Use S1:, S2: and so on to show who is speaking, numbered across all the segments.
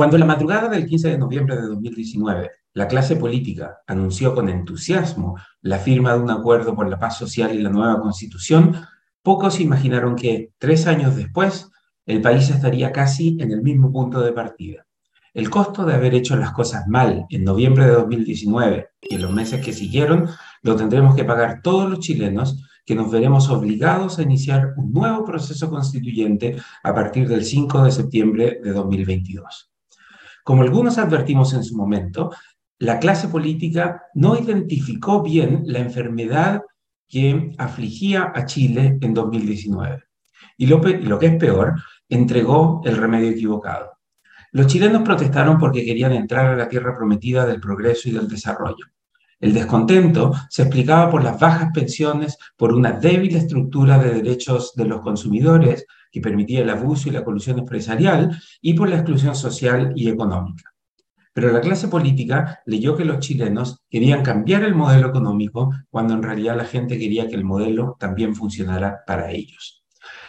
S1: Cuando la madrugada del 15 de noviembre de 2019 la clase política anunció con entusiasmo la firma de un acuerdo por la paz social y la nueva constitución, pocos imaginaron que, tres años después, el país estaría casi en el mismo punto de partida. El costo de haber hecho las cosas mal en noviembre de 2019 y en los meses que siguieron lo tendremos que pagar todos los chilenos que nos veremos obligados a iniciar un nuevo proceso constituyente a partir del 5 de septiembre de 2022. Como algunos advertimos en su momento, la clase política no identificó bien la enfermedad que afligía a Chile en 2019. Y lo, que es peor, entregó el remedio equivocado. Los chilenos protestaron porque querían entrar a la tierra prometida del progreso y del desarrollo. El descontento se explicaba por las bajas pensiones, por una débil estructura de derechos de los consumidores que permitía el abuso y la colusión empresarial y por la exclusión social y económica. Pero la clase política leyó que los chilenos querían cambiar el modelo económico cuando en realidad la gente quería que el modelo también funcionara para ellos.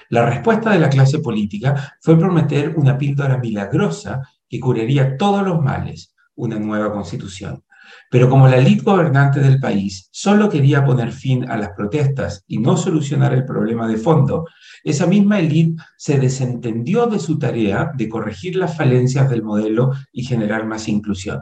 S1: La respuesta de la clase política fue prometer una píldora milagrosa que curaría todos los males, una nueva constitución. Pero como la élite gobernante del país solo quería poner fin a las protestas y no solucionar el problema de fondo, esa misma élite se desentendió de su tarea de corregir las falencias del modelo y generar más inclusión.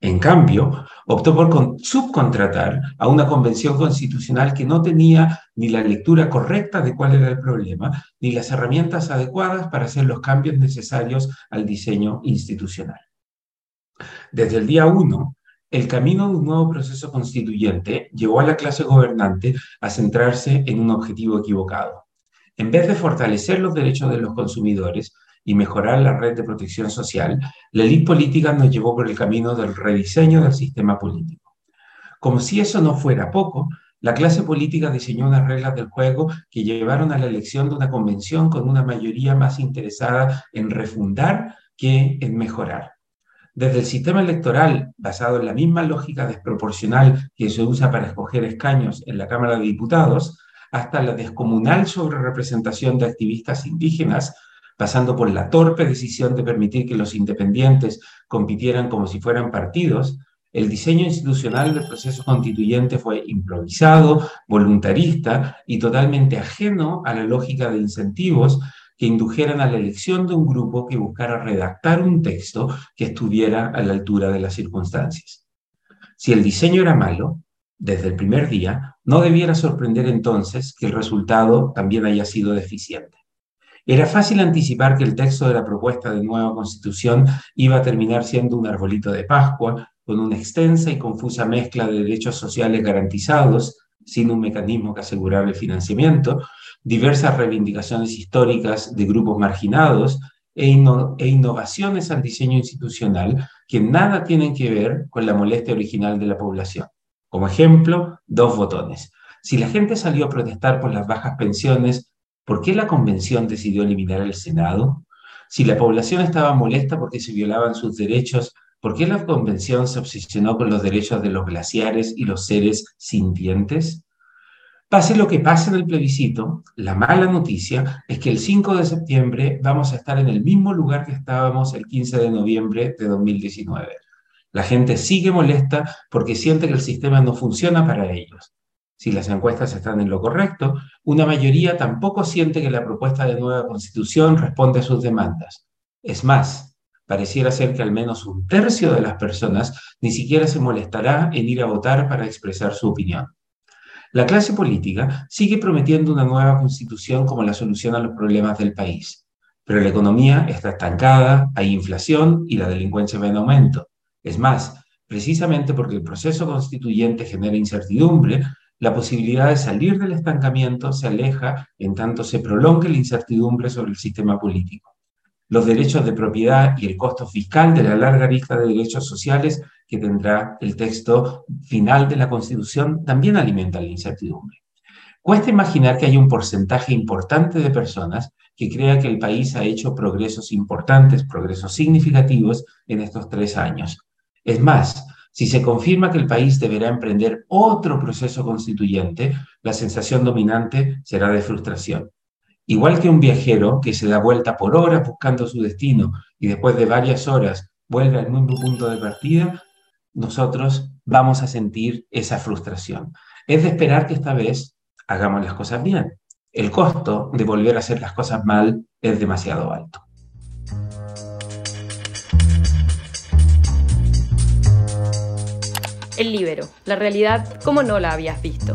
S1: En cambio, optó por subcontratar a una convención constitucional que no tenía ni la lectura correcta de cuál era el problema, ni las herramientas adecuadas para hacer los cambios necesarios al diseño institucional. Desde el día 1, el camino de un nuevo proceso constituyente llevó a la clase gobernante a centrarse en un objetivo equivocado. En vez de fortalecer los derechos de los consumidores y mejorar la red de protección social, la élite política nos llevó por el camino del rediseño del sistema político. Como si eso no fuera poco, la clase política diseñó unas reglas del juego que llevaron a la elección de una convención con una mayoría más interesada en refundar que en mejorar desde el sistema electoral basado en la misma lógica desproporcional que se usa para escoger escaños en la Cámara de Diputados, hasta la descomunal sobre representación de activistas indígenas, pasando por la torpe decisión de permitir que los independientes compitieran como si fueran partidos, el diseño institucional del proceso constituyente fue improvisado, voluntarista y totalmente ajeno a la lógica de incentivos que indujeran a la elección de un grupo que buscara redactar un texto que estuviera a la altura de las circunstancias. Si el diseño era malo, desde el primer día, no debiera sorprender entonces que el resultado también haya sido deficiente. Era fácil anticipar que el texto de la propuesta de nueva constitución iba a terminar siendo un arbolito de Pascua, con una extensa y confusa mezcla de derechos sociales garantizados, sin un mecanismo que asegurara el financiamiento, diversas reivindicaciones históricas de grupos marginados e, e, innovaciones al diseño institucional que nada tienen que ver con la molestia original de la población. Como ejemplo, dos botones. Si la gente salió a protestar por las bajas pensiones, ¿por qué la convención decidió eliminar el Senado? Si la población estaba molesta porque se violaban sus derechos, ¿por qué la convención se obsesionó con los derechos de los glaciares y los seres sintientes? Pase lo que pase en el plebiscito, la mala noticia es que el 5 de septiembre vamos a estar en el mismo lugar que estábamos el 15 de noviembre de 2019. La gente sigue molesta porque siente que el sistema no funciona para ellos. Si las encuestas están en lo correcto, una mayoría tampoco siente que la propuesta de nueva constitución responde a sus demandas. Es más, pareciera ser que al menos un tercio de las personas ni siquiera se molestará en ir a votar para expresar su opinión. La clase política sigue prometiendo una nueva constitución como la solución a los problemas del país, pero la economía está estancada, hay inflación y la delincuencia va en aumento. Es más, precisamente porque el proceso constituyente genera incertidumbre, la posibilidad de salir del estancamiento se aleja en tanto se prolongue la incertidumbre sobre el sistema político. Los derechos de propiedad y el costo fiscal de la larga lista de derechos sociales que tendrá el texto final de la Constitución también alimenta la incertidumbre. Cuesta imaginar que hay un porcentaje importante de personas que crea que el país ha hecho progresos importantes, progresos significativos en estos tres años. Es más, si se confirma que el país deberá emprender otro proceso constituyente, la sensación dominante será de frustración. Igual que un viajero que se da vuelta por horas buscando su destino y después de varias horas vuelve al mismo punto de partida, nosotros vamos a sentir esa frustración. Es de esperar que esta vez hagamos las cosas bien. El costo de volver a hacer las cosas mal es demasiado alto.
S2: El libero, la realidad como no la habías visto.